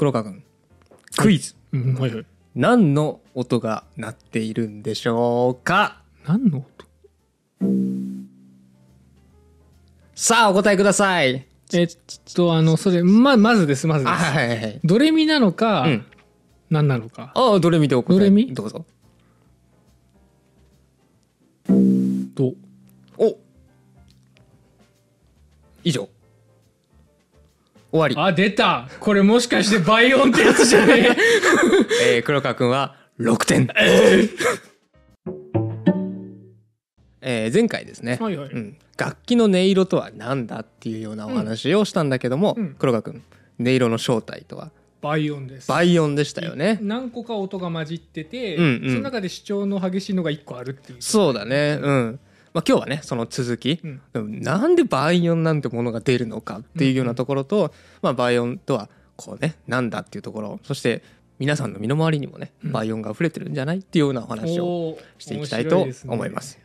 黒川君クイズ、うんはいはい。何の音が鳴っているんでしょうか？何の音？さあお答えください。えっとあのそれままずですまずであすはいはいはい。ドレミなのか、うん。何なのか。ああドレミでお答え。ドレミ？どうぞ。とお。以上終わり、あ出た。これもしかして倍音ってやつじゃねえ？ー、黒川君は6点。えー。前回ですね、はいはい。うん、楽器の音色とは何だっていうようなお話をしたんだけども、うん。黒川君音色の正体とは？倍音です。倍音でしたよね。何個か音が混じってて、うんうん。その中で主張の激しいのが1個あるっていう。そうだね。うんまあ、今日はねその続き、うん。なんで倍音なんてものが出るのかっていうようなところと、まあ、倍音とはこうねなんだっていうところ。そして皆さんの身の回りにもねうん。倍音が溢れてるんじゃないっていうようなお話をしていきたいと思います。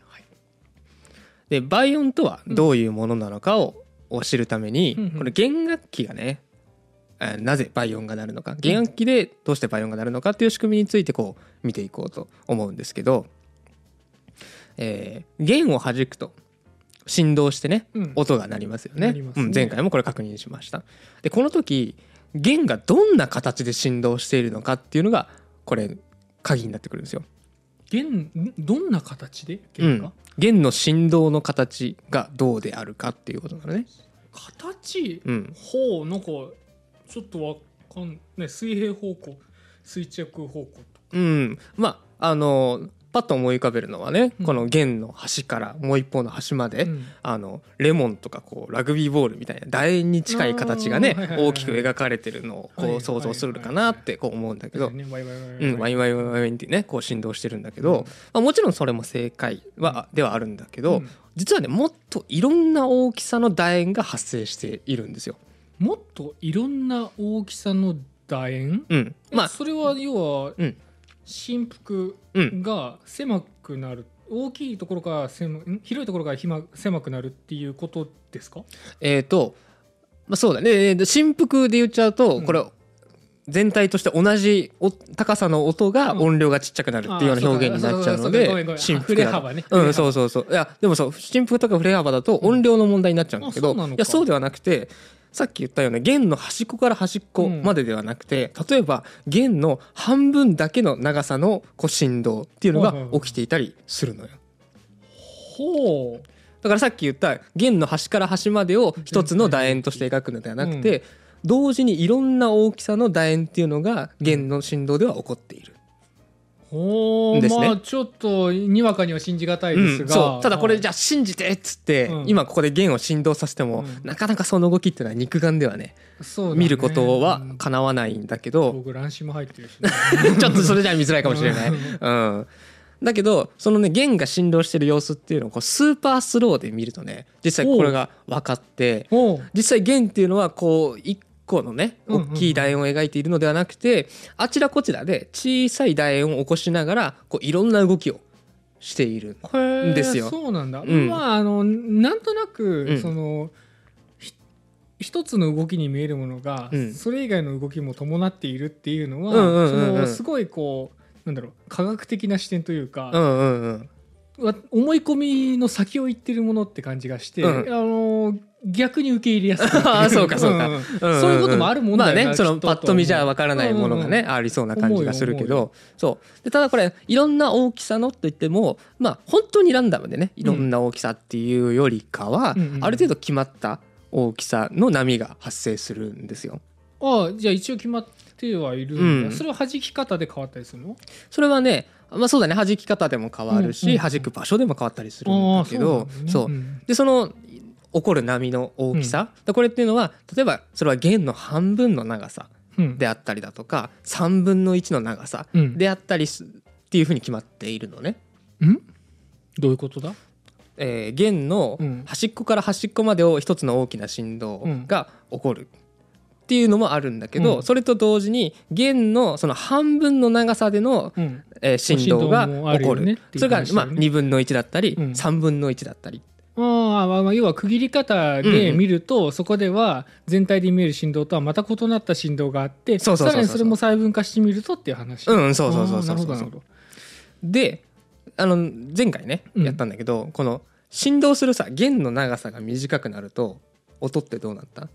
で倍音とはどういうものなのかをを知るために、うん。うんこれ弦楽器がねえーなぜ倍音が鳴るのか。弦楽器でどうして倍音が鳴るのかっていう仕組みについてこう見ていこうと思うんですけど、えー弦を弾くと振動してねうん。音が鳴りますよね。ね。うん、前回もこれ確認しました。でこの時弦がどんな形で振動しているのかっていうのがこれ鍵になってくるんですよ。弦んどんな形でう弦が、ん、弦の振動の形がどうであるかっていうことなのね。形？うん、ほうなんかちょっとわかんない水平方向垂直方向とうん、まああのパッと思い浮かべるのはね、うん。この弦の端からもう一方の端まで、うん。あのレモンとかこうラグビーボールみたいな楕円に近い形がね大きく描かれてるのをこう想像するかなってこう思うんだけど、ねワイワイワイワイうん、ワインワインワインワインってねこう振動してるんだけど、まあ、もちろんそれも正解は、ではあるんだけど、うん実はねもっといろんな大きさの楕円が発生しているんですよ。もっといろんな大きさの楕円うん、まあまあそれは要はうん振幅うん。が狭くなる。大きいところから狭ん？広いところから狭くなるっていうことですか？えーと、まあ、そうだね。えー振幅で言っちゃうと、うん。これ全体として同じお高さの音がうん。音量がちっちゃくなるっていうような表現になっちゃうので振幅ね。うんそうそうそう。いやでもそう振幅とか振れ幅だと音量の問題になっちゃうんだけど、いやそうではなくてさっき言ったような弦の端っこから端っこまでではなくて、例えば弦の半分だけの長さのこう振動っていうのが起きていたりするのよ。ほう。だからさっき言った弦の端から端までを一つの楕円として描くのではなくて、同時にいろんな大きさの楕円っていうのが弦の振動では起こっている。ほう。ですね。まあちょっとにわかには信じがたいですが、うんそう。ただこれじゃゃあ信じてっつって、うん。今ここで弦を振動させても、うん。なかなかその動きっていうのは肉眼ではねね。見ることはうんかなわないんだけど、僕乱視も入ってるしね、ちょっとそれじゃ見づらいかもしれない。う うん。だけどそのね弦が振動してる様子っていうのをこうスーパースローで見るとね実際これが分かって実際弦っていうのはこう一個のね大きい楕円を描いているのではなくてあちらこちらで小さい楕円を起こしながらこういろんな動きをしている。へーですよ。そうなんだ、うん。まああのなんとなく、うん。そのひ一つの動きに見えるものが、うん。それ以外の動きも伴っているっていうのは、そのすごいこうなんだろう科学的な視点というか、うんうんうん。わ思い込みの先を行ってるものって感じがして、うん。あの逆に受け入れやすく ああそうかそうか。んんうん。そういうこともあるもんだよなまあねそのきっと。パッと見じゃわからないものがね、うん。ありそうな感じがするけど。そう。でただこれいろんな大きさのといってもまあ本当にランダムでねいろんな大きさっていうよりかは、うん。うんうん。ある程度決まった大きさの波が発生するんですよ。ああじゃあ一応決まってはいるうん。それは弾き方で変わったりするの？それはねまあそうだね弾き方でも変わるし、うんうんうん。弾く場所でも変わったりするんだけどそうなんだね。でその起こる波の大きさ、これっていうのは例えばそれは弦の半分の長さうん。であったりだとか3分の1の長さうん。であったりすっていうふうに決まっているのね。うん？どういうことだ？えー弦のうん。端っこから端っこまでを一つの大きな振動が起こるっていうのもあるんだけど、うん。それと同時に弦のその半分の長さでの、うん。えー振動が起こるよねっていうそれが、まあ、話だよね2分の1だったり、うん。3分の1だったり。あーまあまあ要は区切り方で見ると、そこでは全体で見える振動とはまた異なった振動があってそうそうそうそう。さらにそれも細分化してみるとっていう話。うんそうそうそうそうそうなるほどなるほど。であの前回ねうんやったんだけど、この振動するさ弦の長さが短くなると音ってどうなった？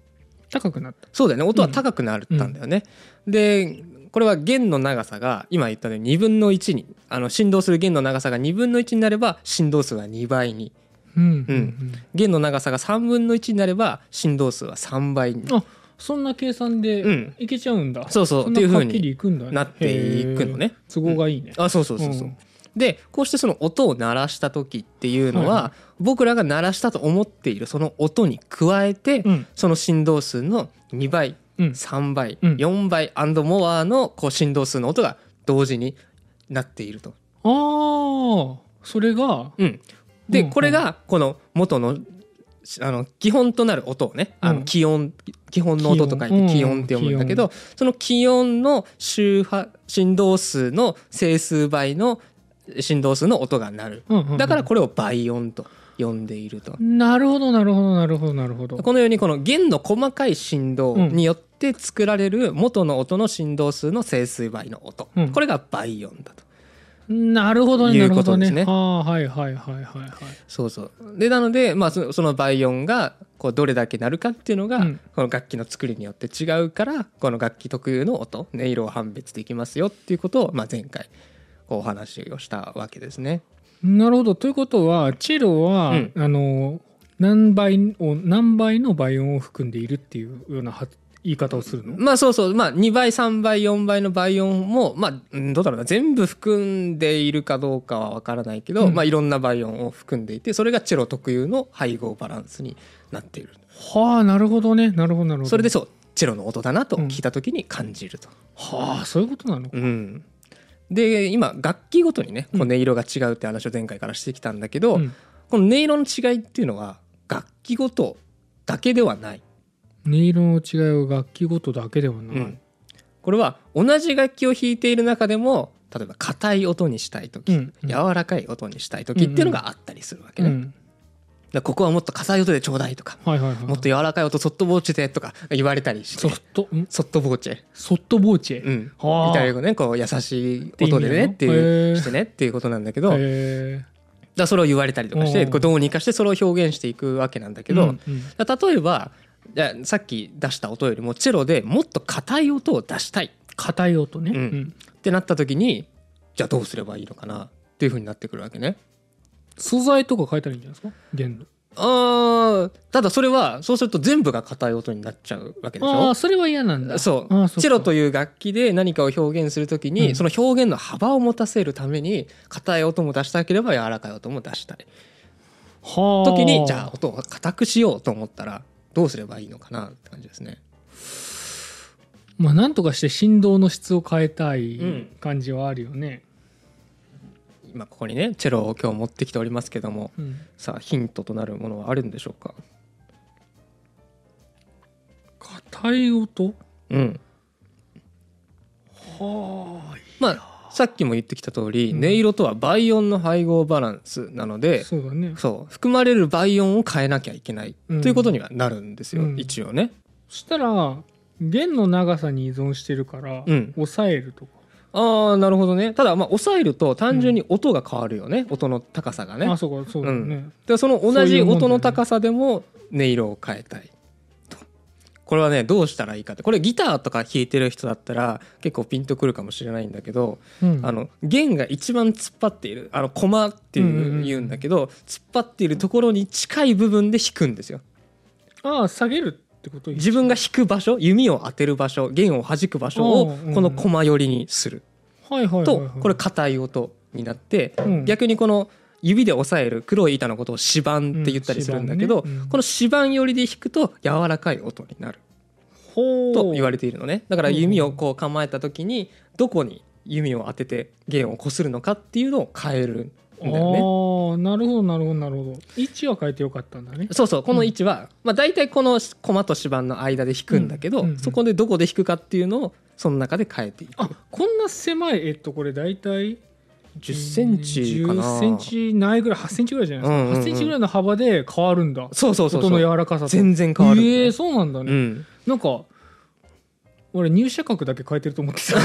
高くなった。そうだよね。音は高くなったんだよね、でこれは弦の長さが今言ったように2分の1にあの振動する弦の長さが2分の1になれば振動数は2倍に。うん。うん。弦の長さが3分の1になれば振動数は3倍に。あそんな計算でうん。いけちゃうんだ、そうそうそんっていう風なはっきりにいくんだね。なっていくのね。都合がいいね、あそうそうそうそう、うんでこうしてその音を鳴らした時っていうのは、僕らが鳴らしたと思っているその音に加えて、うん。その振動数の2倍うん。3倍、うん。4倍アンドモアのこう振動数の音が同時になっていると。ああそれがうん、で、これがこの元のあの基本となる音をねあうん。の気温、基本の音と書いて気温って読むんだけど、その気温の周波振動数の整数倍の振動数の音が鳴る。だからこれを倍音と呼んでいると。なるほどなるほどなるほどなるほど。このようにこの弦の細かい振動によって作られる元の音の振動数の整数倍の音、うん。これが倍音だと。なるほどねいうことですね。ああはいはいはいはいはい。そうそう。でなので、まあ、そその倍音がこうどれだけ鳴るかっていうのが、うん。この楽器の作りによって違うからこの楽器特有の音音色を判別できますよっていうことを、まあ、前回お話をしたわけですね。なるほど。ということはチェロは、うん。あの何倍を何倍の倍音を含んでいるっていうようなは言い方をするの、まあそうそう、まあ、2倍3倍4倍の倍音も、まあ、うんどうだろうな。全部含んでいるかどうかは分からないけど、うん。まあ、いろんな倍音を含んでいてそれがチェロ特有の配合バランスになっている。はあなるほどね。なるほどなるほど。それでそうチェロの音だなと聞いた時に感じると。はあそういうことなのか。うんで今楽器ごとにねこう音色が違うって話を前回からしてきたんだけど、うん。この音色の違いっていうのは楽器ごとだけではない、音色の違いは楽器ごとだけではない、うん。これは同じ楽器を弾いている中でも例えば硬い音にしたい時、うんうん。柔らかい音にしたい時っていうのがあったりするわけね、うんだからここはもっと硬い音でちょうだいとか、はいはいはい。もっと柔らかい音ソフトボーチェでとか言われたりして。ソフト？ん？ソフトボーチェ。ソフトボーチェ、うん、はあ。イタリア語ねこう優しい音でねっていうしてねっていうことなんだけど、だそれを言われたりとかしてこうどうにかしてそれを表現していくわけなんだけえど、うんうん。例えばさっき出した音よりもチェロでもっと硬い音を出したい。っ硬い音ね、うん。うん。てなった時にじゃあどうすればいいのかなっていうふうになってくるわけね。素材とか変えたらいいんじゃないですか？弦の。あーただそれはそうすると全部が硬い音になっちゃうわけでしょ？ああそれは嫌なんだ。そう。チェロという楽器で何かを表現するときに、うん。その表現の幅を持たせるために硬い音も出したければ柔らかい音も出したいはあ。時にじゃあ音を硬くしようと思ったらどうすればいいのかなって感じですね。まあなんとかして振動の質を変えたいうん。感じはあるよね、今ここにねチェロを今日持ってきておりますけどもうん。さあヒントとなるものはあるんでしょうか？硬い音？うん。はまあさっきも言ってきた通り、うん。音色とは倍音の配合バランスなのあでそうだね。そう含まれる倍音を変えなきゃいけない、うん。ということにはなるんですよ、うん。一応ね。そしたら弦の長さに依存してるから、うん。抑えるとか、ああなるほどね。ただまあ抑えると単純に音が変わるよね、音の高さがね。あそうかそうだね、でその同じ音の高さでも音色を変えたいと。これはねどうしたらいいかって。これギターとか弾いてる人だったら結構ピンとくるかもしれないんだけど、うん。あの弦が一番突っ張っている。あのコマっていう,、うんうんうん。言うんだけど突っ張っているところに近い部分で弾くんですよ。ああ下げる自分が弾く場所弓を当てる場所弦を弾く場所をこのコマ寄りにする。とはい、これ硬い音になってうん。逆にこの指で押さえる黒い板のことを指板って言ったりするんだけど、うんねうん。この指板寄りで弾くと柔らかい音になる。と言われているのね。だから弓をこう構えた時にどこに弓を当てて弦をこするのかっていうのを変える。んだよね。ああなるほどなるほどなるほど。位置は変えてよかったんだね。そうそうこの位置は、まあ、大体このコマと指板の間で弾くんだけど、うんうんうん。そこでどこで弾くかっていうのをその中で変えていく。あこんな狭いえっとこれ大体10センチかな。10センチないぐらい8センチぐらいじゃないですか、うんうんうん。8センチぐらいの幅で変わるんだ。そうそうそう音の柔らかさと。全然変わるんだよええそうなんだね、うん。なんか俺入射角だけ変えてると思ってた。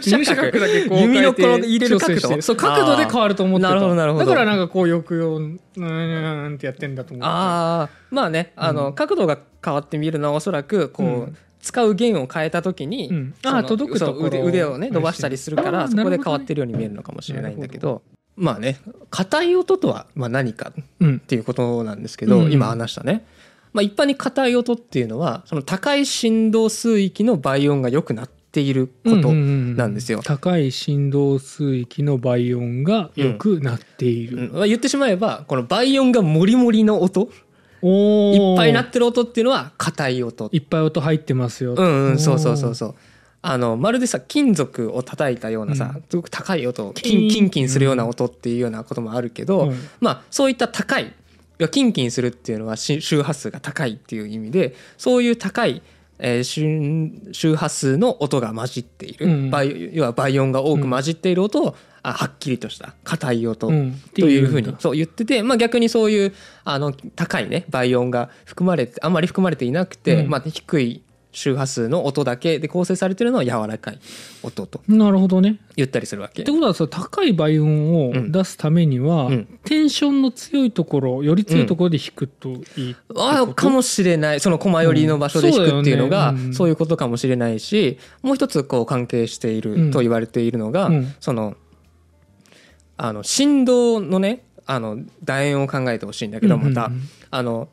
入射角だけこう弓のこの変えて入れる角度そう角度で変わると思ってた。なるほどなるほどだからなんかこう抑揚うーんってやってんだと思ってああまあねあの、うん角度が変わって見えるのはおそらくこう、うん。使う弦を変えた時に、うん。あー届くと腕腕をね伸ばしたりするから、そこで変わってるように見えるのかもしれないんだけど。まあね硬い音とはまあ何かっうんていうことなんですけど、うん。今話したね、まあ、一般に硬い音っていうのはその高い振動数域の倍音が良くなっていることなんですよ。高い振動数域の倍音が良くなっている、うん。まあ言ってしまえばこの倍音がモリモリの音。いっぱいなってる音っていうのは硬い音。いっぱい音入ってますよ。うんうんそうそうそううそう。あのまるでさ金属を叩いたようなさ、うん。すごく高い音キンキンキンキンするような音っていうようなこともあるけど、うん。まあそういった高いいやキンキンするっていうのはし周波数が高いっていう意味でそういう高い、えー周周波数の音が混じっている、うん。倍要は倍音が多く混じっている音を、あはっきりとした硬い音、うんというふうにうんだ。そう言ってて、まあ、逆にそういうあの高いね倍音が含まれてあんまり含まれていなくて、うん。まあ、低い周波数の音だけ。で構成されてるのは柔らかい。音と。なるほどね。言ったりするわけ。って。ことはさ高い倍音を出すためには、うん。テンションの強いところより強いところで弾くといいああかもしれない。その駒寄りの場所で弾くっていうのが、うん。そうね。うん。そういうことかもしれないしもう一つこう関係していうん。ると言われているのが、うん。そのあの振動のねあの楕円を考えてほしいんだけどまた、あの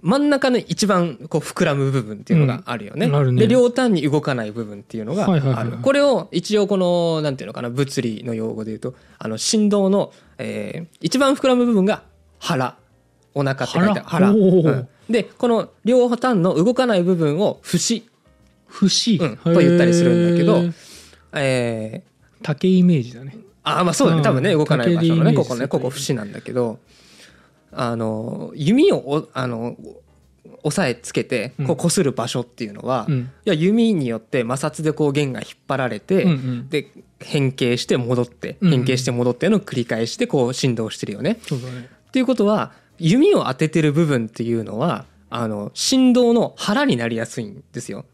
真ん中の一番こう膨らむ部分っていうのがあるよね。うん。ね。で両端に動かない部分っていうのがある、はいはいはい。はいこれを一応このなんていうのかな物理の用語で言うとあの振動の、えー一番膨らむ部分が腹。お腹って書いてある。腹？うん。でこの両端の動かない部分を節、節、うん。と言ったりするんだけどえー竹イメージだね。あーまあそうだね。うん多分ね動かない場所のねここねここ節なんだけどあの弓をおあの押さえつけてこう擦る場所っていうのは、いうん。や弓によって摩擦でこう弦が引っ張られて、うんうん。で変形して戻ってうん変形して戻っての繰り返してこう振動してるよね。そうだね。っていうことは弓を当ててる部分っていうのはあの振動の腹になりやすいんですよ。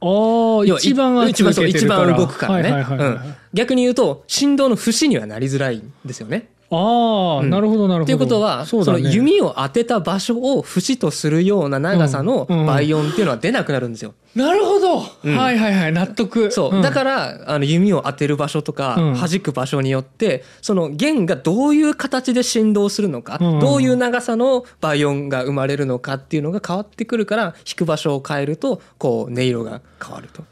ああ一番一番一番動くからね、逆に言うと振動の節にはなりづらいんですよね。ああ、うん。なるほどなるほど。っていうことはそ,、ね。の弓を当てた場所を節とするような長さのうん。うん。倍音っていうのは出なくなるんですよ。なるほど、うん。はいはいはい納得。そう、ん。だからあの弓を当てる場所とか、うん。弾く場所によってその弦がどういう形で振動するのか、うん。どういう長さの倍音が生まれるのかっていうのが変わってくるから弾く場所を変えるとこう音色が変わると。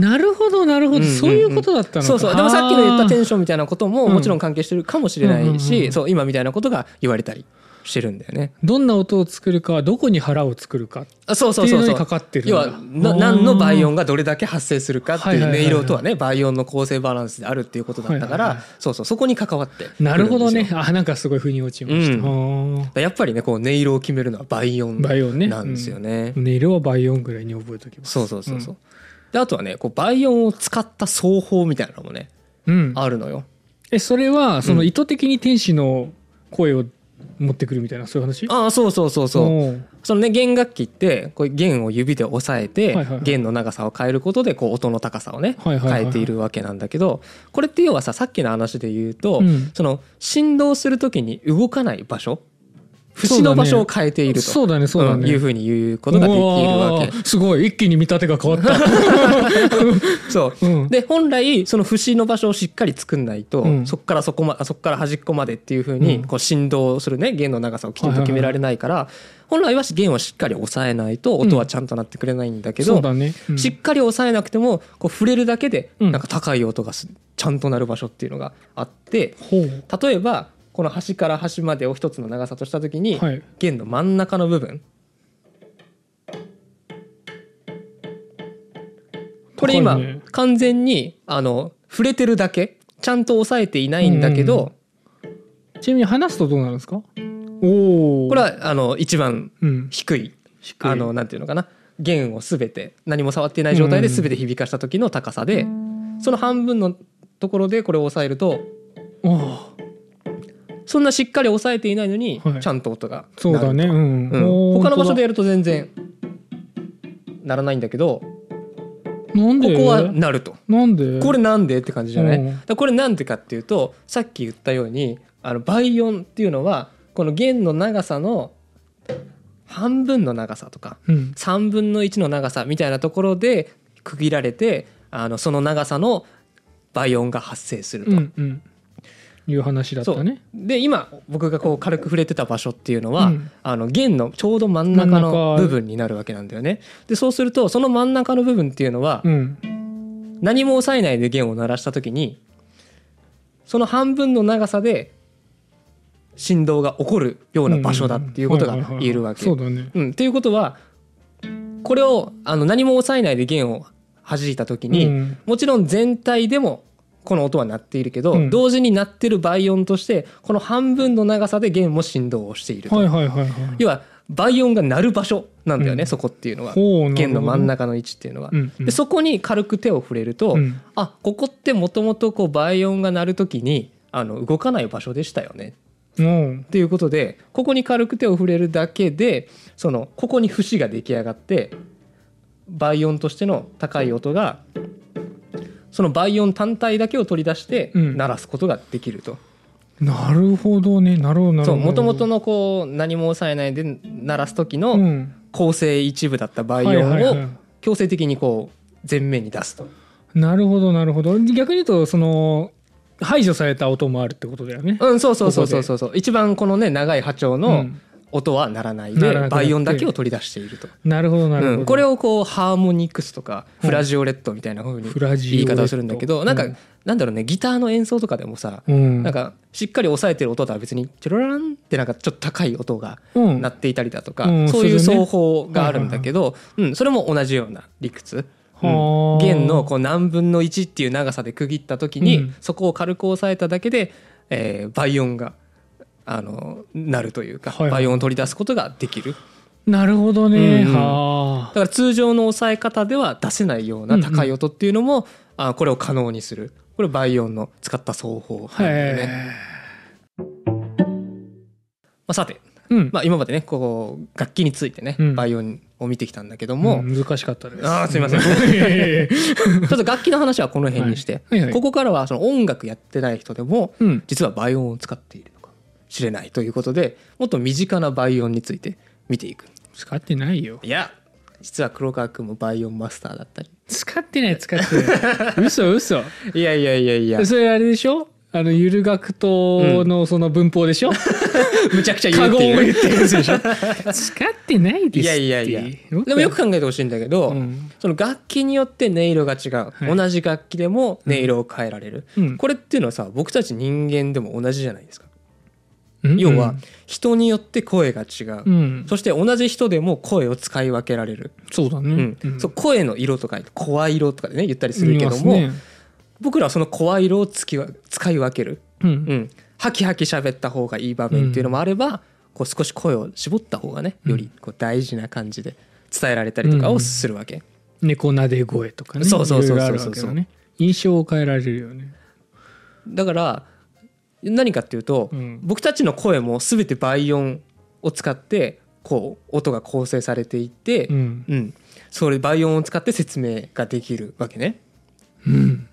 なるほどなるほど、うんうんうん。そういうことだったのか。そうそう。でもさっきの言ったテンションみたいなこともうん。もちろん関係してるかもしれないし、うんうんうん。そう今みたいなことが言われたりしてるんだよね。どんな音を作るかはどこに腹を作るか。あそうっていうのにそうそうそうかかってる要はな何の倍音がどれだけ発生するかっていう音色とはね倍音の構成バランスであるっていうことだったかはいはいはい。らそうそうそこに関わってなるほどね。あなんかすごい腑に落ちました、うん。やっぱりねこう音色を決めるのは倍音倍音ねなんですよね。音色は倍音ぐらいに覚えておきます。そうそうそうそう。であとはねこう倍音を使った奏法みたいなのもねうん、うんあるのよ。えそれはそのうん意図的に天使の声を持ってくるみたいなそういう話？ああそうそうそうそう。そのね弦楽器ってこう弦を指で押さえてはいはいはい。弦の長さを変えることでこう音の高さをね変えているわけなんだけどこれって要はささっきの話で言うとうん。その振動する時に動かない場所節の場所を変えていると。そうだねそうだね、うんいうふうに言うことができるわけ。すごい一気に見立てが変わった、そう。うん、で本来その節の場所をしっかり作んないと、うん。そこからそこまそこから端っこまでっていうふうにうん。こう振動するね弦の長さをきちんと決められないから、本来は弦をしっかり押さえないと音はちゃんとなってくれないんだけど、そうだね、うん。しっかり押さえなくてもこう触れるだけでうん。なんか高い音がすちゃんとなる場所っていうのがあって例えばこの端から端までを一つの長さとした時に、はい。弦の真ん中の部分。これ今、ね。完全にあの触れてるだけ。ちゃんと押さえていないんだけど、ちなみに話すとどうなるんですか？おおこれはあの一番うん。低い低い。あのなんていうのかな。弦を全て何も触っていない状態で全て響かした時の高さで、その半分のところでこれを押さえるとおーそんなしっかり押さえていないのにはい。ちゃんと音がそうだね。うん、うん。他の場所で本やると全然ならないんだけどなんで？ここはなると。なんで？これなんでって感じじゃない、うん。だからこれなんでかっていうとさっき言ったようにあの倍音っていうのはこの弦の長さの半分の長さとかうん。3分の1の長さみたいなところで区切られてあのその長さの倍音が発生すると。うんうんいう話だったね。で今僕がこう軽く触れてた場所っていうのは、うん。あの弦のちょうど真ん中の部分になるわけなんだよね。でそうするとその真ん中の部分っていうのは、うん。何も押さえないで弦を鳴らした時にその半分の長さで振動が起こるような場所だっていうことが言えるわけ。そうだね。うん、っていうことはこれをあの何も押さえないで弦を弾いた時に、うん。もちろん全体でもこの音は鳴っているけど、うん。同時に鳴ってる倍音としてこの半分の長さで弦も振動をしていると、はいはいはいはい。要は倍音が鳴る場所なんだよね、うん。そこっていうのは。弦の真ん中の位置っていうのは。うんうん。でそこに軽く手を触れると、うん。あここってもともとこう倍音が鳴る時にあの動かない場所でしたよね。うん。っていうことでここに軽く手を触れるだけでそのここに節が出来上がって倍音としての高い音がその倍音単体だけを取り出してうん。鳴らすことができると。なるほどね。なるほどなるほど。そう元々のこう何も抑えないで鳴らす時うのん。構成一部だった倍音はいを強制的にこう前面に出すと。なるほどなるほど。逆に言うとその排除された音もあるってことだよね。うんそうそうそうそうそう。そう一番このね長い波長うのん音は鳴らないで倍音だけを取り出していると。なるほどなるほど、うん、これをこうハーモニクスとかうんフラジオレットみたいな風にフラジオレット言い方をするんだけどなんかうんなんだろうねギターの演奏とかでもさうん。なんかしっかり押さえてる音とは別にチョロランってなんかちょっと高い音がうん。鳴っていたりだとかうんそういう奏法があるんだけどうんそれも同じような理屈。うん。はあ。弦のこう何分の1っていう長さで区切った時に、うん。そこを軽く押さえただけで、えー倍音があの鳴るというか、倍音を取り出すことができる。なるほどね、うんだから通常の押さえ方では出せないような高い音っていうのも、あこれを可能にする。これ倍音の使った奏法あなんだよね。へまあ、さて、えうん、まあ、今までねこう楽器についてね、うん。倍音を見てきたんだけども、うん難しかったです。あーすいません。ちょっと楽器の話はこの辺にして、はい。はいはい。ここからはその音楽やってない人でもうん。実は倍音を使っているしれないということでもっと身近な倍音について見ていく。使ってないよいや実は黒川君も倍音マスターだったり。使ってない使ってない。嘘嘘。いやいやいやいや。それあれでしょ？あのゆる学とのその文法でしょ、むちゃくちゃ言過うっていう。言を言ってるでしょ？使ってないですいやいやいや。でもよく考えてほしいんだけど、うん。その楽器によって音色が違う、い。同じ楽器でも音色を変えられる、うん。これっていうのはさ僕たち人間でも同じじゃないですか、うん要は人によって声が違う、うん。そして同じ人でも声を使い分けられる、そうだうねん。そう声の色とか声色とかでね言ったりするけども、ね。僕らはその声色をつきわ使い分ける、ううん。ん、ハキハキ喋った方がいい場面っていうのもあれば、こう少し声を絞った方がねよりこう大事な感じで伝えられたりとかをするわけ、猫なで声とかね。そうそうそうそう。いろいろあるわけだね。印象を変えられるよね。だから何かっていうと、うん。僕たちの声も全て倍音を使ってこう音が構成されていって、ううん。んそれ倍音を使って説明ができるわけね。うん。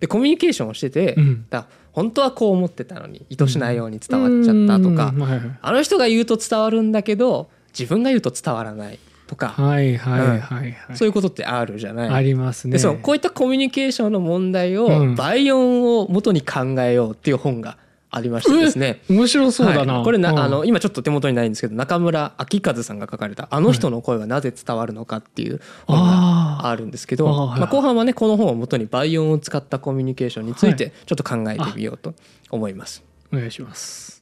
でコミュニケーションをしてて、うん。だ本当はこう思ってたのに意図しないように伝わっちゃったとか、うん。はいはい。あの人が言うと伝わるんだけど自分が言うと伝わらないとか、はいはいはいはい。そういうことってあるじゃない。ありますね。でそうこういったコミュニケーションの問題をうん。倍音を元に考えようっていう本がありましてですね。面白そうだな、はい。これな、うん。あの今ちょっと手元にないんですけど中村明和さんが書かれた「あの人の声はなぜ伝わるのか」っていう本あがあるんですけどはい。まあ、後半はねこの本を元に倍音を使ったコミュニケーションについてちょっと考えてみようと思います。お願いします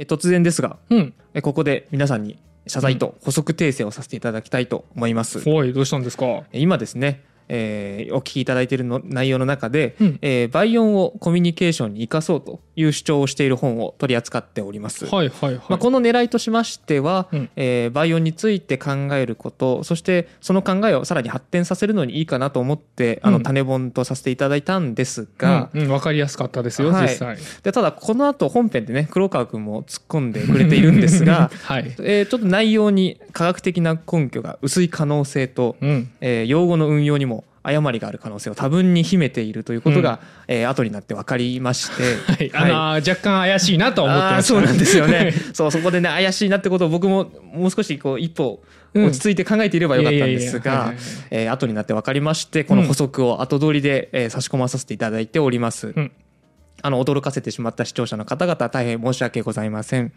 え突然ですがうん。えここで皆さんに謝罪と補足訂正をさせていただきたいと思います。おい。どうしたんですか？今ですね、えーお聞きいただいているの内容の中で、うん。えー倍音をコミュニケーションに生かそうという主張をしている本を取り扱っております。はいはいはい、まあ、この狙いとしましては、うん。えー倍音について考えることそしてその考えをさらに発展させるのにいいかなと思ってあうん。の種本とさせていただいたんですが、うんうん、分かりやすかったですよ、はい。実際。でただこの後本編でね黒川君も突っ込んでくれているんですが、はい、えーちょっと内容に科学的な根拠が薄い可能性と、うん、えー用語の運用にも誤りがある可能性を多分に秘めているということが、えー後になって分かりまして、はい、あのー若干怪しいなとは思ってそうなんですよね。そうそこでね怪しいなってことを僕ももう少しこう一歩うん。落ち着いて考えていればよかったんですが後になって分かりましてこの補足を後取りで、えー差し込まさせていただいております、うん。あの驚かせてしまった視聴者の方々大変申し訳ございません、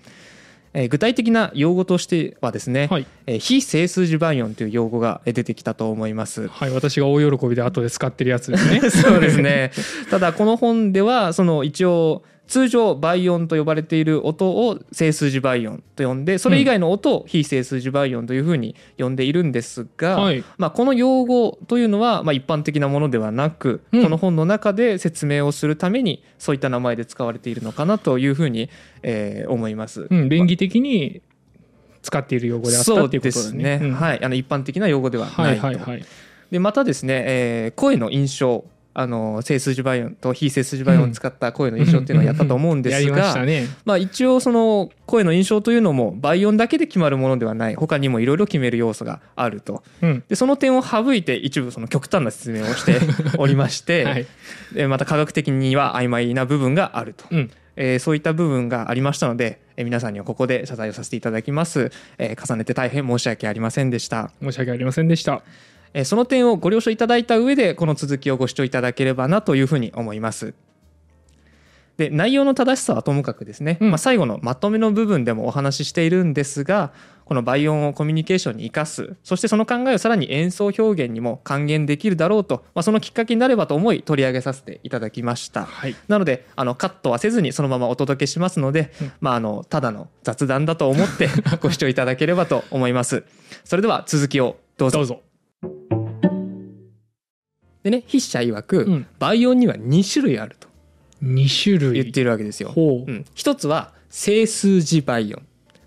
えー具体的な用語としてはですね、はい。えー非整数字倍音という用語がえー出てきたと思います。はい、私が大喜びで後で使ってるやつですね。そうですね。ただこの本ではその一応通常倍音と呼ばれている音を整数字倍音と呼んでそれ以外の音を非整数字倍音というふうに呼んでいるんですが、はいまあ、この用語というのはまあ一般的なものではなく、うんこの本の中で説明をするためにそういった名前で使われているのかなというふうに、えー思います。うん、便宜的に使っている用語であったそうっていうこですね。はい、あの一般的な用語でははないはいはい。でまたですね、えー声の印象あの整数字倍音と非整数字倍音を使った声の印象っていうのをやったと思うんですが。まあ一応その声の印象というのも倍音だけで決まるものではない他にもいろいろ決める要素があるとうん。でその点を省いて一部その極端な説明をしておりまして、はい。でまた科学的には曖昧な部分があると。うん。えーそういった部分がありましたので、えー皆さんにはここで謝罪をさせていただきます、えー重ねて大変申し訳ありませんでした。申し訳ありませんでした。えーその点をご了承いただいた上でこの続きをご視聴いただければなというふうに思います。で内容の正しさはともかくですね、うんまあ、最後のまとめの部分でもお話ししているんですがこの倍音をコミュニケーションに生かすそしてその考えをさらに演奏表現にも還元できるだろうと、まあ、そのきっかけになればと思い取り上げさせていただきました。はい。なのであのカットはせずにそのままお届けしますので、うんまあ、あのただの雑談だと思ってご視聴いただければと思います。それでは続きをどうぞどうぞ。でね筆者曰く、うん。倍音には2種類あると。二種類。言っているわけですよ。ほう。うん、一つは整数字倍音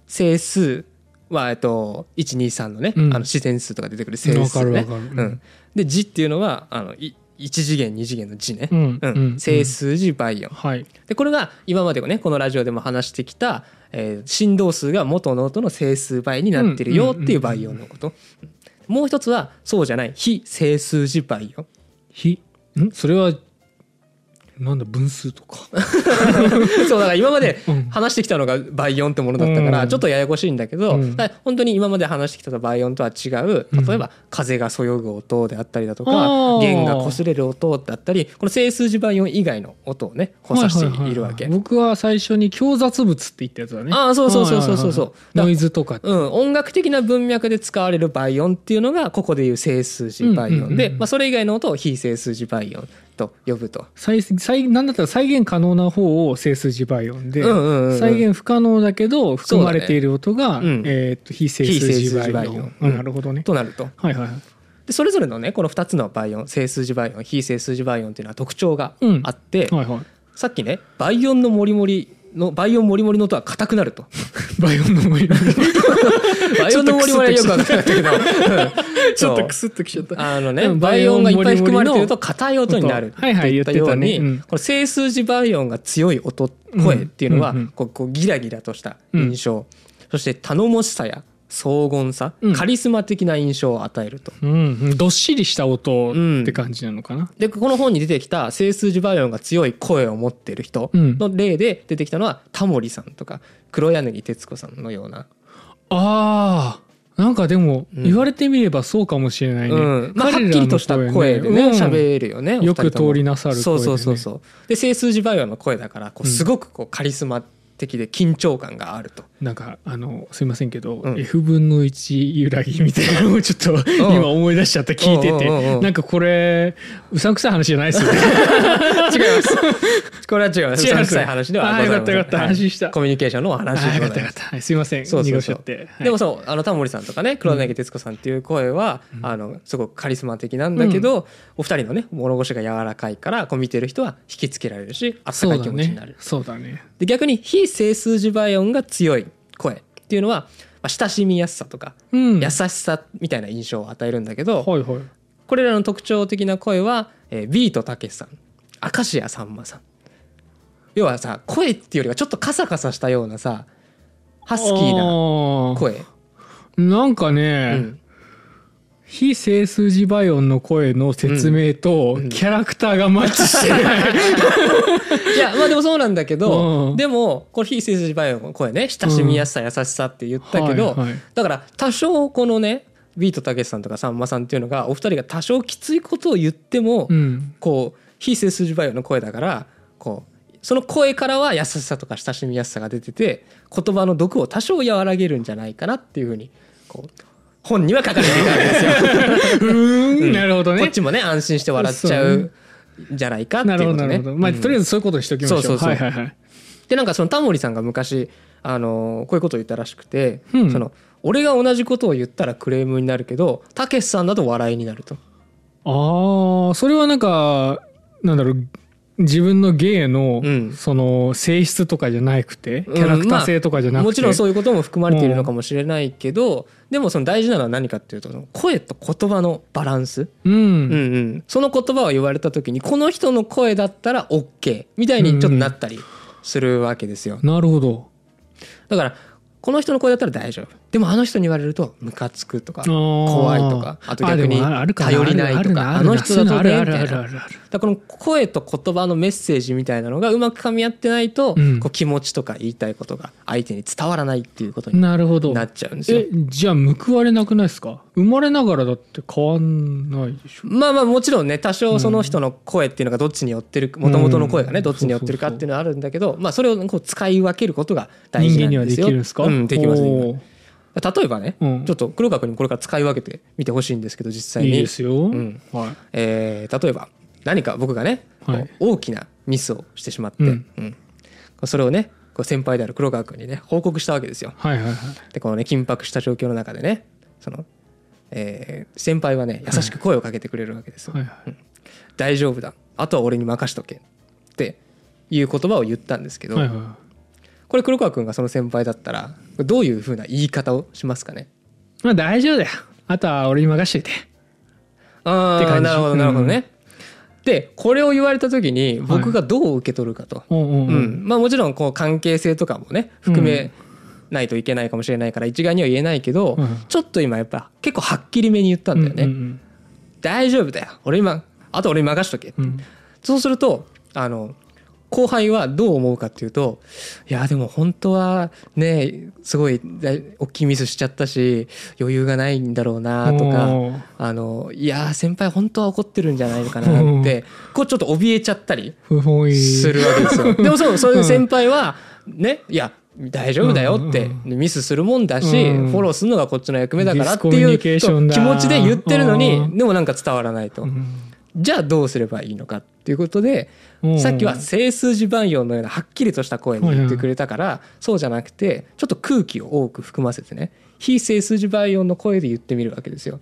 整数は、えっと、123のね、うん。あの自然数とか出てくる整わ数ね。かるわかる。うん、で字っていうのはあのい1次元2次元の字ね、うん。うん。うん。整数字倍音はい。でこれが今までねこのラジオでも話してきた、えー振動数が元の音の整数倍になってるよっていう倍音のこと、もう一つはそうじゃない非整数字倍音ひ、ん？それは、なんだ、分数とか。そうだから今までうん。話してきたのが倍音ってものだったからうん。ちょっとややこしいんだけど、うん。本当に今まで話してきた倍音とは違ううん。例えば風がそよぐ音であったりだとか弦が擦れる音だったりこの整数字倍音以外の音をね補佐しているわけ。はい。はいはい僕は最初に強雑物って言ったやつだね。ああそうそうそうそうそう。そうはいはいはい。ノイズとか。うん、音楽的な文脈で使われる倍音っていうのがここでいう整数字倍うんうんうんうん。音で、まあ、それ以外の音を非整数字倍音と呼ぶと。再再なんだったら再現可能な方を整数字倍音で、うんうんうんうん再現不可能だけど含まれている音が、ねうんえー、と非整数字倍音音。うんなるほどね。となるとはいはいはい。でそれぞれのねこの2つの倍音整数字倍音非整数字倍音っていうのは特徴がうんあって、はいはい。さっきね倍音のモリモリの倍音モリモリの音は硬くなると。倍音の森倍音。のモリモリはよく分からなかった。けどちょっとクスッときちゃった。あのね、うん倍音。がいっぱい含まれてると倍硬い音になるったように、言ってたね。うん。この整数字倍音が強い音声っていうのは、こうギラギラとした印象、そして頼もしさや荘厳さ、うん。カリスマ的な印象を与えると。うんうん、どっしりした音って感じなのかな。でこの本に出てきた整数字倍音が強い声を持っている人うん。の例で出てきたのはタモリさんとか黒柳徹子さんのような、ああなんかでもうん。言われてみればそうかもしれないね。うん。まあ、はっきりとした声でねうん。喋、るよねよく通りなさる声で、ね。そうそうそうそう。で整数字倍音の声だからこううん。すごくこうカリスマ的で緊張感があると、なんかあのすいませんけど、うん。F 分の1揺らぎみたいなのをちょっとん。今思い出しちゃった聞いてうんうんうんうん。てなんかこれうさんくさい話じゃないですよね。違います。これは違います。うさい話ではあよかったよかった。はい。安心した。コミュニケーションのお話あでよかったよかった、はい、すいません。そうそうそう。はい。でもそうあのタモリさんとかね黒柳徹子さんっていう声は、あのすごくカリスマ的なんだけど、お二人のね物腰が柔らかいからこう見てる人は引きつけられるしあったかい気持ちになる、そうだね。で逆に非整数字倍音が強い声っていうのは、まあ、親しみやすさとか、うん。優しさみたいな印象を与えるんだけど、はいはい。これらの特徴的な声は、えービートたけしさん明石家さんまさん。要はさ声っていうよりはちょっとカサカサしたようなさハスキーなな声、なんかうね、ん、非整数字バイオンの声の説明とうんキャラクターがマッチしてない、いやまあでもそうなんだけど、うん。でもこれ非正式バイオの声ね親しみやすさ優しさって言ったけど、はいはいだから多少このねビートたけしさんとかさんまさんっていうのがお二人が多少きついことを言っても、うん。こう非正数字バイオの声だからこうその声からは優しさとか親しみやすさが出てて言葉の毒を多少和らげるんじゃないかなっていうふうにこう本には書かれていたわけですよ。うーんなるほどね。こっちもね安心して笑っちゃうんじゃないかっていなるほうことね。どなるほど。まあ、うんとりあえずそういうことにしておきましょう。そうそうそう。はいはいはいでなんかそのタモリさんが昔あのこういうことを言ったらしくて、うん。その俺が同じことを言ったらクレームになるけどたけしさんだと笑いになると。ああそれはなんかなんだろう自分の芸の、うん。その性質とかじゃなくてうん。キャラクター性とかじゃなくて、もちろんそういうことも含まれているのかもしれないけど、でもその大事なのは何かっていうと声と言葉のバランス、うん、うんうん、その言葉を言われた時にこの人の声だったら OK みたいにちょっとなったりするわけですよ。なるほど。だからこの人の声だったら大丈夫でもあの人に言われるとムカつくとか怖怖いとかあと逆に頼りないとかあの人だとねみたいな。だからこの声と言葉のメッセージみたいなのがうまく噛み合ってないと、うん。こう気持ちとか言いたいことが相手に伝わらないっていうことになっちゃうんですよ。え。じゃあ報われなくないですか？生まれながらだって変わんないでしょ？まあまあもちろんね多少その人の声っていうのがどっちに寄ってるもともとの声がねうん。どっちに寄ってるかっていうのはあるんだけどまあそれをこう使い分けることが大事人間にはなんでよ。ですきるんですか？うんできますできます。おー例えばね、うん。ちょっと黒川君にこれから使い分けてみてほしいんですけど実際いいにですよ、ん。はい。えー例えば何か僕がね、はい。大きなミスをしてしまって、うん。うん。それをね先輩である黒川君にね報告したわけですよ。はいはいはい。でこのね緊迫した状況の中でねその、えー先輩はね優しく声をかけてくれるわけですよ。はいはい。大丈夫だ。あとは俺に任しとけ。っていう言葉を言ったんですけど、はいはこれ黒川君がその先輩だったらどういうふうな言い方をしますかね？いまあ大丈夫だよ。あとは俺に任しといて。ああなるほどなるほどね。でこれを言われた時に僕がどう受け取るかと。うんうんううん。ん。まあ、もちろんこう関係性とかもね含めないといけないかもしれないから一概には言えないけど、うん。ちょっと今やっぱ結構はっきりめに言ったんだよね。うんうん大丈夫だよ。俺今あと俺に任しとけ、うん。そうするとあの後輩はどう思うかっていうといやでも本当はねすごい大大きいミスしちゃったし余裕がないんだろうなとかあのいや先輩本当は怒ってるんじゃないのかなってこうちょっと怯えちゃったり不本意。するわけですよ。でもそうそういう先輩はねいや大丈夫だよってうん。ミスするもんだしうん。フォローするのがこっちの役目だからっていう気持ちで言ってるのうにん。でもなんか伝わらないと。う。んじゃあどうすればいいのかっていうことでうん。さっきは整数字万葉のようなはっきりとした声に言ってくれたからそうじゃなくてちょっと空気を多く含ませてね。非整数字万葉の声で言ってみるわけですよ。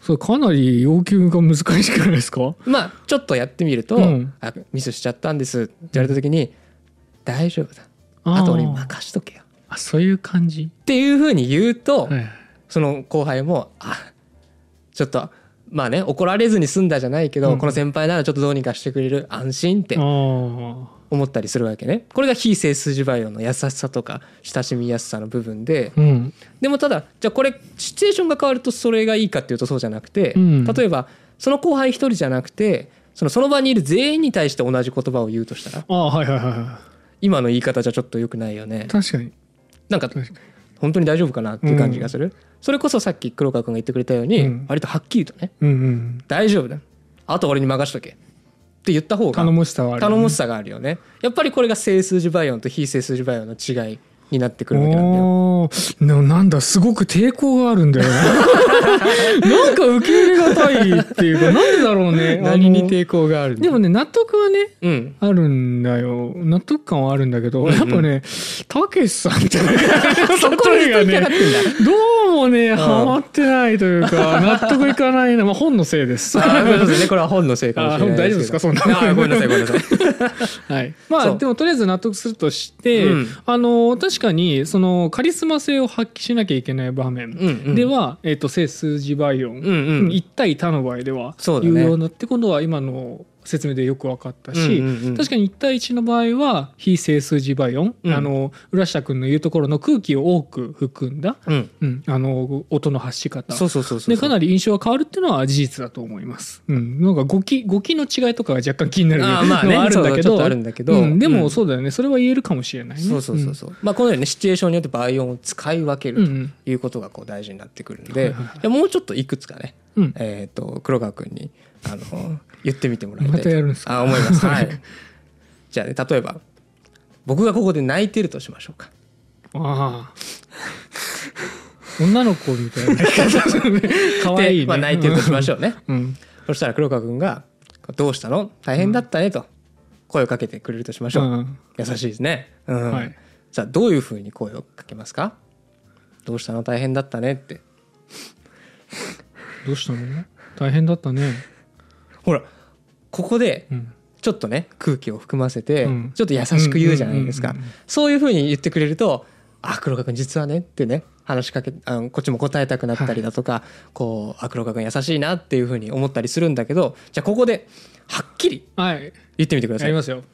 それかなり要求が難しくないですか？まあちょっとやってみるとうん「あミスしちゃったんです」って言われた時に「大丈夫だ。あと俺に任しとけよ」あそういう感じ？っていうふうに言うとはいはい。その後輩も「あちょっとまあね怒られずに済んだじゃないけど、うん。この先輩ならちょっとどうにかしてくれる安心」って思ったりするわけね。これが非整数字培養の優しさとか親しみやすさの部分でうん。でもただじゃあこれシチュエーションが変わるとそれがいいかっていうとそうじゃなくて、うん。例えばその後輩一人じゃなくてそのその場にいる全員に対して同じ言葉を言うとしたらああはいはいはいは今の言い方じゃちょっと良くないよね。い確かに。なんか確かに本当に大丈夫かなっていう感じがする、それこそさっき黒川君が言ってくれたように、うん。割とはっきりとねうんうん。大丈夫だ。あと俺に任しとけ。って言った方が頼もしさはあるよね。頼もしさがあるよね。やっぱりこれが整数字バイオンと非整数字バイオンの違いになってくるわけなんだよ。ななんだすごく抵抗があるんだよな なんか受け入れがたいっていうかなんでだろうね何に抵抗があるでもね納得はねうん。あるんだよ納得感はあるんだけど、んうんやっぱねたけしさんって そこにが引っかかってんだ。どうもね、ハマってないというか、納得いかないな。まあ本のせいです。ね。これは本のせいかもしれないあ大丈夫ですか？そんなごめんなさい、ごめんなさい。はい。まあでもとりあえず納得するとして、うんあの確かにそのカリスマ性を発揮しなきゃいけない場面うんうん。では、えっ、と整数字倍音、うんうん。1対他の場合では有用なってことは今の説明でよく分かったし、うんうんうん。確かに1対1の場合は非整数字倍音、うん。あの浦下君の言うところの空気を多く含んだ、うん。うん、あの音の発し方。そうそうそうそう。でかなり印象が変わるっていうのは事実だと思います。うん、なんか語気語気の違いとかが若干気になるのはあるんだけどそうんでうんもそうだよね。それは言えるかもしれないね。そうそうそうそう。まあこのようにね、シチュエーションによって倍音を使い分けるうんうん。ということがこう大事になってくるんで、はいはいはいじゃあもうちょっといくつかね、うん。えっ、と、黒川君に、あの、言ってみてもらいたいまとたやるんですか？あ、思います。はい。じゃあね、例えば、僕がここで泣いてるとしましょうか。ああ女の子みたいな可愛いね。でまあ泣いてるとしましょうね。うん。そしたら黒川君が、どうしたの？大変だったねと、声をかけてくれるとしましょう。うん優しいですね。うん。はいじゃあどういうふうに声をかけますか？どうしたの？大変だったねって。どうしたの？大変だったね。ほら、ここでうん。ちょっとね空気を含ませて、うんちょっと優しく言うじゃないですか、そういうふうに言ってくれると「あ黒川君実はね」ってね話しかけあのこっちも答えたくなったりだとか、こう「あ黒川君優しいな」っていうふうに思ったりするんだけどじゃあここではっきりはい。言ってみてください。やりますよ。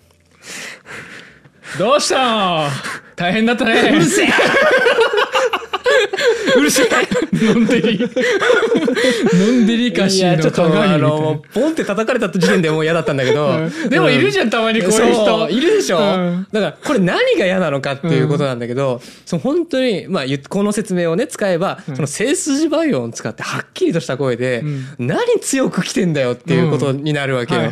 どうしたの？大変だったね。うるせえうるせえ。のんでり。のんでりかしいやちょのっとあのポンって叩かれ た時点でもう嫌だったんだけど、な。でもいるじゃん、たまにこういうそ人。ういるでしょ、うんだからこれ何が嫌なのかっていうことなんだけど、その本当にまあこの説明をね使えば、うんその整数字倍音を使ってはっきりとした声で、何強く来てんだよっていうことになるわけよ、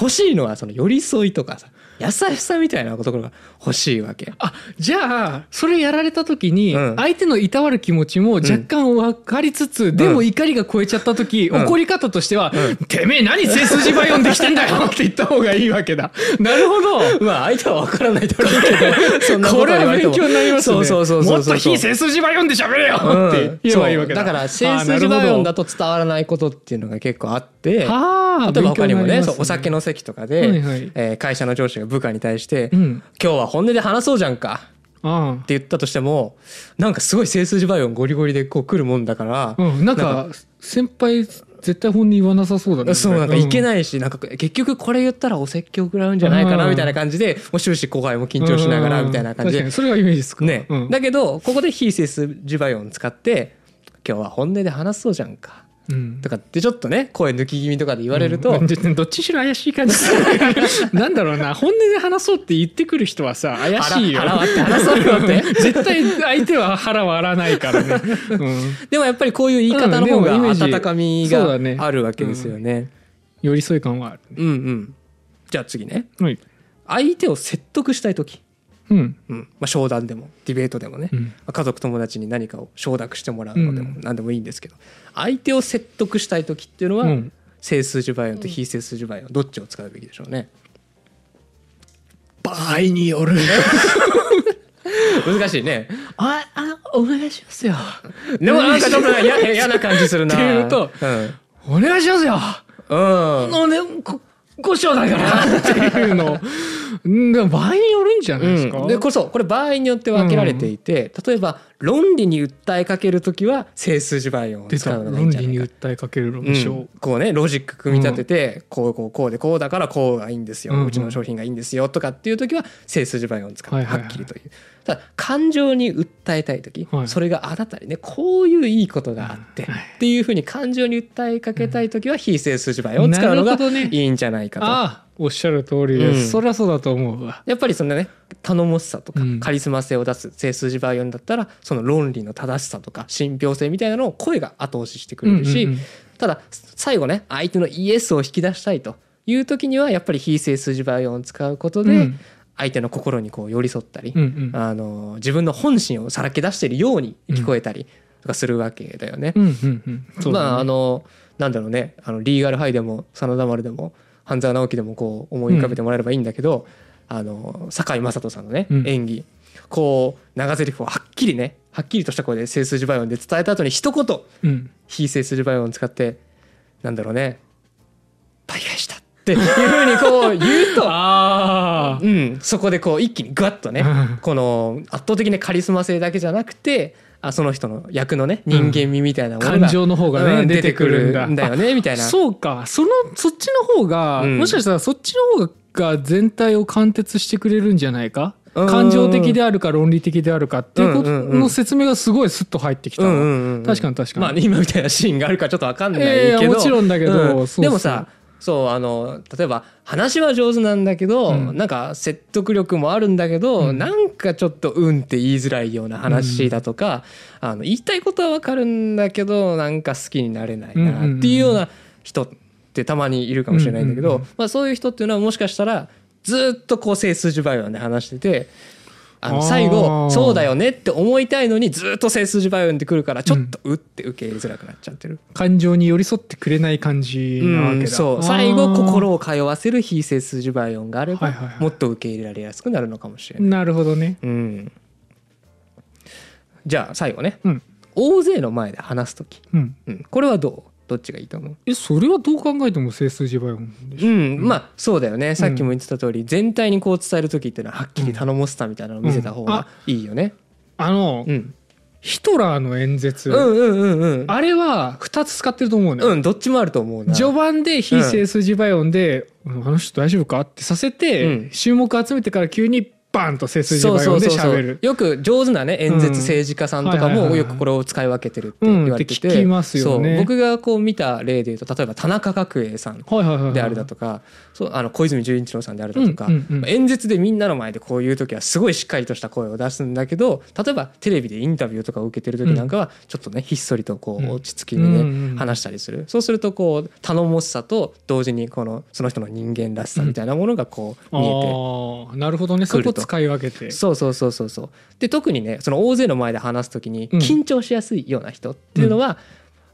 欲しいのはその寄り添いとかさ優しさみたいなところが欲しいわけ。あじゃあそれやられた時にうん。相手のいたわる気持ちも若干分かりつつ、でも怒りが超えちゃった時、うん。怒り方としては「てめえ何背筋ば読んできてんだよ!」って言った方がいいわけだ。なるほど。まあ相手は分からないだろうけど そんなこれは勉強になりますね。そうそうそうそうもっと非背筋ば読んで喋れよって言えばいいわけだ。だから整数字倍音だと伝わらないことっていうのが結構あって例えば他にもね勉強になりますそうお酒の席とかで、はいはい。えー会社の上司が部下に対して、うん。今日は本音で話そうじゃんか」あって言ったとしてもなんかすごい整数字倍音ゴリゴリでこう来るもんだからあ、うん、なんか先輩絶対本人言わなさそうだね。そうなんかいけい。ないし、なんか結局これ言ったらお説教食らうんじゃないかなうん。みたいな感じで、もう終始後輩も緊張しながらみたいな感じで。確かにそれはイメージつく。ね、うん。だけどここで非整数字倍音使って今日は本音で話そうじゃんかうん。とかってちょっとね声抜き気味とかで言われると、うん。どどっちにしろ怪しい感じ。す るなんだろうな。本音で話そうって言ってくる人はさ怪しいよ。腹腹割って話そうよって。絶対相手は腹割らないからね、うん、でもやっぱりこういう言い方の方が温かみがあるわけですよね。寄り添い感はあるうんうん。じゃあ次ね。はい。相手を説得したい時、うん。うん。まあ、商談でもディベートでもね、うん。まあ家族友達に何かを承諾してもらうのでもうん。何でもいいんですけど、相手を説得したい時っていうのは、うん。整数字倍音と非整数字倍音どっちを使うべきでしょうね。場合による。難しいね。ああお願いしますよ。でもなんかちょっと嫌嫌な感じするな。っていうとうん。お願いしますよ。うん。のねこご賞だからっていうの。うんでも場合によるんじゃないですか、うん、でこそこれ場合によって分けられていて、例えば論理に訴えかける時は整数字倍音を使うのがいいん論じゃないか。理に訴えかける論うん。証、こうねロジック組み立てて、こうこうこうでこうだからこうがいいんですよ、ううん。うんちの商品がいいんですよとかっていう時は整数字倍音を使ってはいはいはい。はっきりという、ただ感情に訴えたい時、はい。それがあなたにねこういういいことがあって、はい。っていうふうに感情に訴えかけたい時は非整数字を使うのがいいんじゃないかと。ああおっしゃる通りです、うん。そりゃそうだと思うわ。やっぱりそのね頼もしさとかうん。カリスマ性を出す整数字倍音だったらその論理の正しさとか信憑性みたいなのを声が後押ししてくれるし、うんうんうん。ただ最後ね相手のイエスを引き出したいという時にはやっぱり非整数字倍音を使うことで、うん相手の心にこう寄り添ったり、うんうん。あの自分の本心をさらけ出してるように聞こえたりとかするわけだよね。うんうんうん。そうだね。まああのなんだろうね。あのリーガルハイでも真田丸でも半沢直樹でもこう思い浮かべてもらえればいいんだけど、あの堺雅人さんのね、うん。演技こう長台詞をはっきりねはっきりとした声で整数字倍音で伝えた後に一言うん。非整数字倍音を使ってなんだろうね。倍返したっていうふうにこう言うと。あうん、そこでこう一気にグワッとねうん。この圧倒的なカリスマ性だけじゃなくてあその人の役のね人間味みたいなものが、感情の方がねうん出てくるんだ。よねみたいな。そうか。そのそっちの方が、うん。もしかしたらそっちの方が全体を貫徹してくれるんじゃないか？うん。感情的であるか論理的であるかっていうことうんうん。うんの説明がすごいスッと入ってきたわ、うんうんうん確かに確かに、まあ今みたいなシーンがあるかちょっと分かんないけど、ええもちろんだけどでもさそうあの例えば話は上手なんだけど、うん。なんか説得力もあるんだけど、うん。なんかちょっと「うん」って言いづらいような話だとか、あの言いたいことは分かるんだけどなんか好きになれないなっていうような人ってたまにいるかもしれないんだけど、うん。うんうんまあ、そういう人っていうのはもしかしたらずっとこう整数字倍音で話してて。あの最あ後ー。そうだよねって思いたいのにずっと整数字倍音でくるからちょっとうって受け入れづらくなっちゃってる、感情に寄り添ってくれない感じなわけだ、うんそう。最後心を通わせる非整数字倍音があれば、はいはいはい。もっと受け入れられやすくなるのかもしれない、なるほどね。うん、じゃあ最後ね。うん。大勢の前で話す時、うん。うん、これはどう？どっちがいいと思う？えそれはどう考えても整数字倍音でしょ、うん、まあそうだよね。さっきも言ってた通り、全体にこう伝える時っていうのははっきり頼もしさみたいなのを見せた方がいいよね。あの、うん、ヒトラーの演説、うんうんうんうん。あれは2つ使ってると思うのよ、うんどっちもあると思うな。序盤で非整数字倍音で、あの人大丈夫か？ってさせて、うん。注目集めてから急にバンと整数字そう倍音でる。よく上手なね演説うん政治家さんとかもよくこれを使い分けてるって言われてて、僕がこう見た例で言うと例えば田中角栄さんであるだとかそうあの小泉純一郎さんであるだとか、うんうんうん。演説でみんなの前でこういう時はすごいしっかりとした声を出すんだけど例えばテレビでインタビューとかを受けてる時なんかはちょっとねひっそりとこうんう落ち着きにね、うんうん話したりする。そうするとこう頼もしさと同時にこのその人の人間らしさみたいなものがこう見えて。ああなるほどね。そこと使い分けて。そうそうそうそうそう。で特にねその大勢の前で話す時にうん。緊張しやすいような人っていうのは、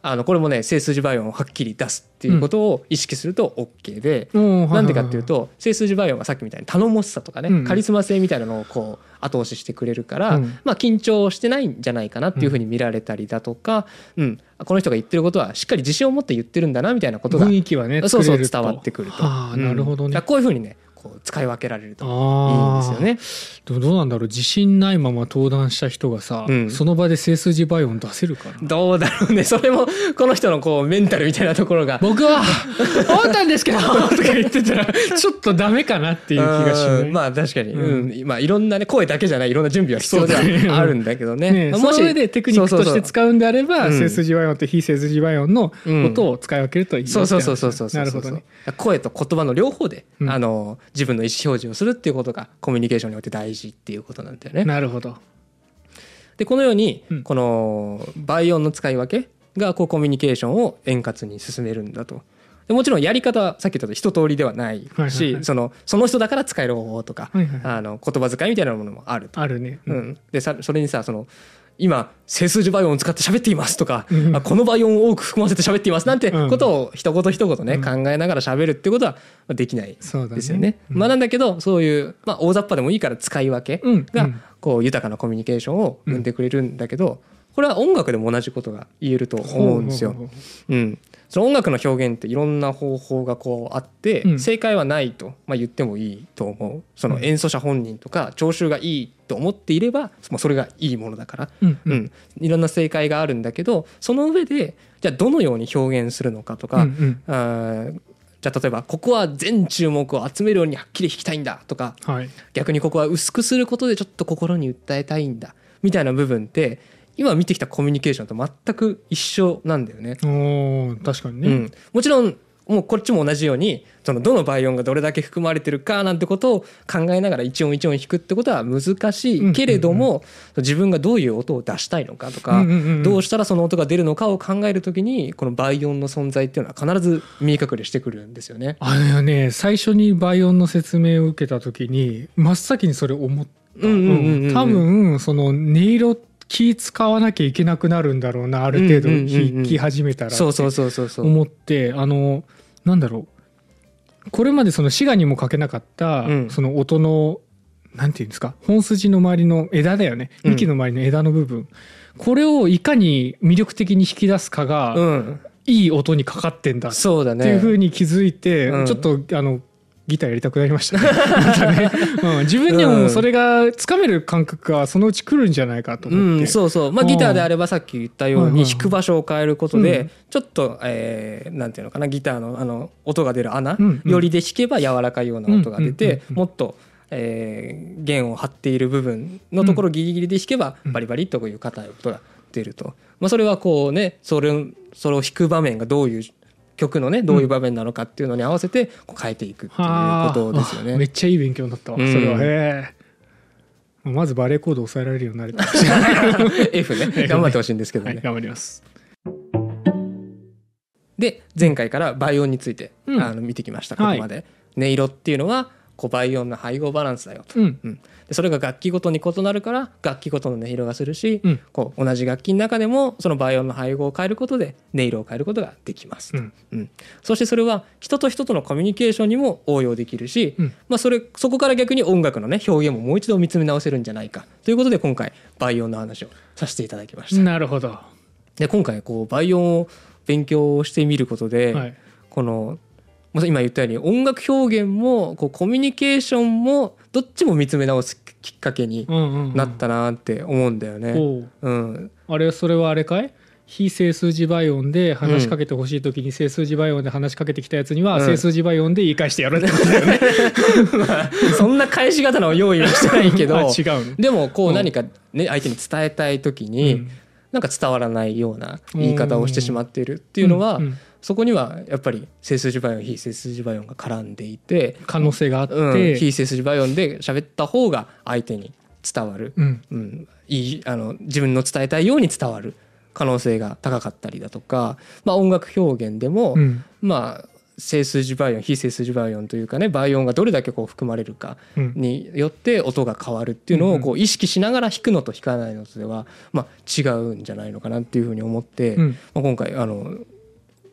あのこれもね整数字倍音をはっきり出すっていうことを意識すると OK で、なんでかっていうと整数字倍音がさっきみたいに頼もしさとかね、うん。カリスマ性みたいなのをこう後押ししてくれるから、うん。まあ、緊張してないんじゃないかなっていうふうに見られたりだとか、うん。この人が言ってることはしっかり自信を持って言ってるんだなみたいなことが雰囲気はねそうそう伝わってくると。はあうんなるほどね。こういうふうにねこう使い分けられるといいんあですよね。どうなんだろう自信ないまま登壇した人がさ、うん。その場で整数字倍音出せるかな？どうだろうね。それもこの人のこうメンタルみたいなところが。僕は 思ったんですけど。とか言ってたらちょっとダメかなっていう気がしない。うんまあ確かに、ううん。まあいろんなね声だけじゃないいろんな準備は必要ではあるんだけどね。ね、まあその上でテクニックとして使うんであればそうそうそう整数字倍音と非整数字倍音のことを使い分けるといいよって話そうそうそうそうそうそうなるほどね。声と言葉の両方で、うん。あの自分の意思表示をするっていうことがコミュニケーションにおいて大事っていうことなんだよね。なるほど。でこのように、うん。この倍音の使い分けがこうコミュニケーションを円滑に進めるんだと。でもちろんやり方はさっき言ったと一通りではないし、はいはいはい。そのその人だから使える方法とか、はいはいあの言葉遣いみたいなものもあると。あるね。うん、でさそれにさその今整数字倍音を使って喋っていますとか、うん。あこの倍音を多く含ませて喋っていますなんてうん。ことを一言一言ね、うん。考えながら喋るってことはできないですよね。うん。まあなんだけどそういう、まあ、大雑把でもいいから使い分けが、こう豊かなコミュニケーションを生んでくれるんだけど、これは音楽でも同じことが言えると思うんですよ。うん、その音楽の表現っていろんな方法がこうあって、うん。正解はないと、まあ、言ってもいいと思う。その演奏者本人とか聴衆がいいと思っていれば、まあ、それがいいものだから、ううん。ううん。んいろんな正解があるんだけどその上でじゃあどのように表現するのかとか、うんうん。じゃあ例えばここは全注目を集めるようにはっきり弾きたいんだとかはい。逆にここは薄くすることでちょっと心に訴えたいんだみたいな部分って今見てきたコミュニケーションと全く一緒なんだよね。確かにね。うん、もちろんもうこっちも同じようにそのどの倍音がどれだけ含まれてるかなんてことを考えながら一音一音弾くってことは難しい。けれども、自分がどういう音を出したいのかとか、どうしたらその音が出るのかを考えるときにこの倍音の存在っていうのは必ず見え隠れしてくるんですよね。あのね最初に倍音の説明を受けた時に真っ先にそれ思った、多分その音色気使わなきゃいけなくなるんだろうなある程度うんうんうんうん。弾き始めたらそうそうそうそうそう。思ってあのなんだろう。これまでその滋賀にも書けなかった、うん。その音のなんていうんですか本筋の周りの枝だよね。うん。幹の周りの枝の部分、これをいかに魅力的に引き出すかが、うん、いい音にかかってんだっそうだね。ていうふうに気づいて、うん。ちょっとあのギターやりたくなりましたね。ね、うん、自分にもそれがつかめる感覚がそのうち来るんじゃないかとう思って、ん、そうそう、まあ、ギターであればさっき言ったように弾く場所を変えることうでん。ちょっと、えーなんていうのかなギターのあの音が出る穴うんうん。よりで弾けば柔らかいような音が出てもっと、えー弦を張っている部分のところギリギリで弾けばうん。バリバリっとこういう硬い音が出ると、まあ、それはこうねそれをそれを弾く場面がどういう曲のねどういう場面なのかっていうのに合わせてこう変えていくっていうことですよはあ。あめね。っちゃいい勉強になったわ、うん。それは。へえ。まずバレーコード抑えられるようになれた F ね。頑張ってほしいんですけどね。はい頑張ります。で前回から倍音について、うん。あの見てきましたここまで、音色っていうのはこう倍音の配合バランスだよと、うん。うん。でそれが楽器ごとに異なるから楽器ごとの音色がするし、うん。こう同じ楽器の中でもその倍音の配合を変えることで音色を変えることができますと、うん。うん。そしてそれは人と人とのコミュニケーションにも応用できるし、うん。まあ、それそこから逆に音楽のね表現ももう一度見つめ直せるんじゃないかということで今回倍音の話をさせていただきました。なるほど。で今回こう倍音を勉強してみることで、はい。このまあ今言ったように音楽表現もこうコミュニケーションもどっちも見つめ直すきっかけにうんうんうん。なったなって思うんだよね。おう。うん、あれそれはあれかい？非整数字倍音で話しかけてほしい時に整数字倍音で話しかけてきたやつにはうん。整数字倍音で言い返してやるってことだよね。そんな返し方の用意はしてないけど あ違うの。でもこううん何かね相手に伝えたい時に、うん。なんか伝わらないような言い方をしてしまっているっていうのは、うんうんそこにはやっぱり整数字倍音非整数字倍音が絡んでいて、可能性があって、うん、非整数字倍音で喋った方が相手に伝わる、うん。うん、いいあの自分の伝えたいように伝わる可能性が高かったりだとか、まあ、音楽表現でも、うん。まあ整数字倍音非整数字倍音というかね倍音がどれだけこう含まれるかうん。によって音が変わるっていうのをこう意識しながら弾くのと弾かないのとでは、まあ、違うんじゃないのかなっていうふうに思って、うん。まあ、今回あの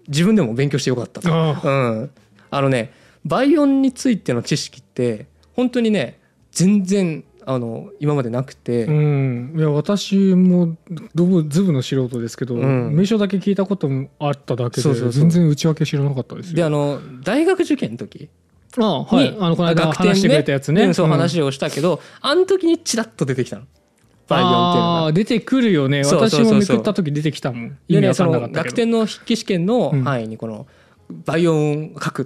自分でも勉強してよかったうん、あのね倍音についての知識って本当にね全然あの今までなくて、うん、いや私もどぶずぶの素人ですけど、うん。名称だけ聞いたこともあっただけでそうそうそう。全然内訳知らなかったですよ。であの大学受験の時ああはい。にあのこの間話してくれたやつね。うんそううん。話をしたけど、あの時にチラッと出てきたの倍音っていうのが。出てくるよね。そうそうそうそう。私もめくった時出てきたもん。意味わかでねそのんなかったけど。学点の筆記試験のうん。範囲にこの倍音を書くっ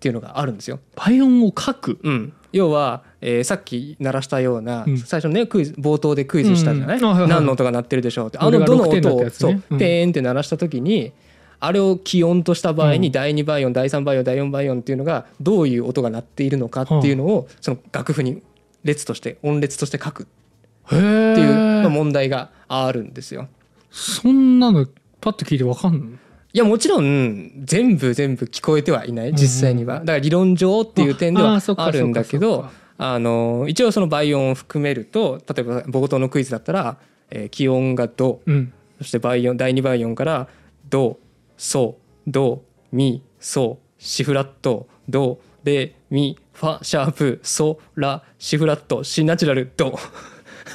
ていうのがあるんですよ。倍音を書く？うん、要は、えーさっき鳴らしたような、うん。最初ねクイズ冒頭でクイズしたじゃない,、うん。うんあはいはい。何の音が鳴ってるでしょうって。あ俺がのどの6点だ音を、ったやつね。そううん。ペーンって鳴らした時にあれを気温とした場合にうん。第2倍音第3倍音第4倍音っていうのがどういう音が鳴っているのかっていうのをその楽譜に列として音列として書く。っへえていうまあ問題があるんですよ。そんなのパッと聞いてわかんの？いやもちろん全部全部聞こえてはいない。実際には。だから理論上っていう点ではあるんだけどあの一応その倍音を含めると例えば冒頭のクイズだったら、えー気温がドう。ん。そして倍音第2倍音からドソドミソシフラット。ドレミファシャープソラシフラット。シナチュラルド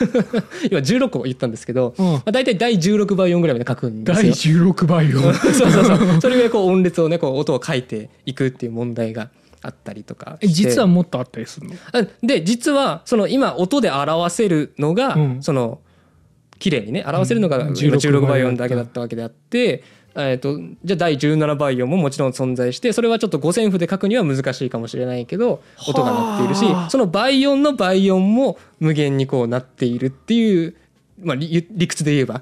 今16個言ったんですけど、うんまあ、大体第16倍音ぐらいまで書くんです第よ。16倍音そうそうそう。それぐらいこう音列をね、こう音を書いていくっていう問題があったりとか実はもっとあったりするの？あで、実はその今音で表せるのが、うんその綺麗にね表せるのがうん今16 16倍音だけだったわけであって。えー、とじゃあ第17倍音ももちろん存在してそれはちょっと五線譜で書くには難しいかもしれないけど音が鳴っているしはあ。その倍音の倍音も無限にこうなっているっていう、まあ、理理屈で言えば、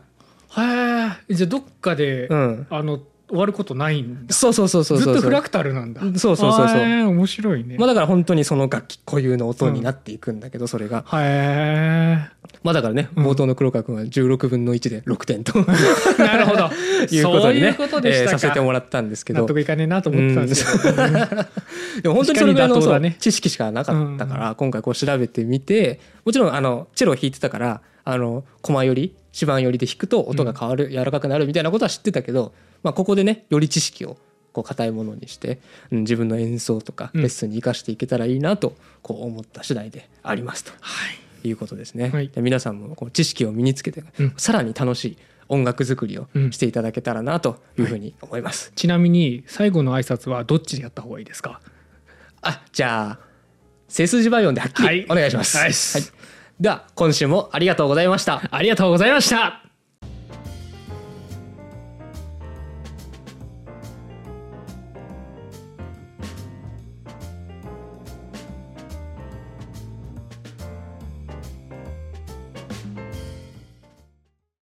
へえじゃあどっかで、うん、あの終わることないんだ。そうそうそうそうそう。ずっとフラクタルなんだ。そうそうそうそう。面白いね、まあだから本当にその楽器固有の音になっていくんだけどそれが。へまあだからねうん。冒頭の黒川君は16分の1で6点とえ なるほど。いうことにねことでしたか、えーさせてもらったんですけど。納得いかねえなと思ってたんですけど、でも本当にそれぐらいの知識しかなかったから今回こう調べてみてもちろんあのチェロを弾いてたからあの駒より指板よりで弾くと音が変わる柔らかくなるみたいなことは知ってたけどまあここでねより知識をこう硬いものにして、うん自分の演奏とかうん。レッスンに生かしていけたらいいなとこう思った次第でありますと。はい。いうことですね。はい。で皆さんもこう知識を身につけてうん。さらに楽しい音楽作りをうん。していただけたらなというふうに思います。ちなみに最後の挨拶はどっちでやった方がいいですか？あじゃあ背筋バイオンではっきりお願いします。はい。では今週もありがとうございました。ありがとうございました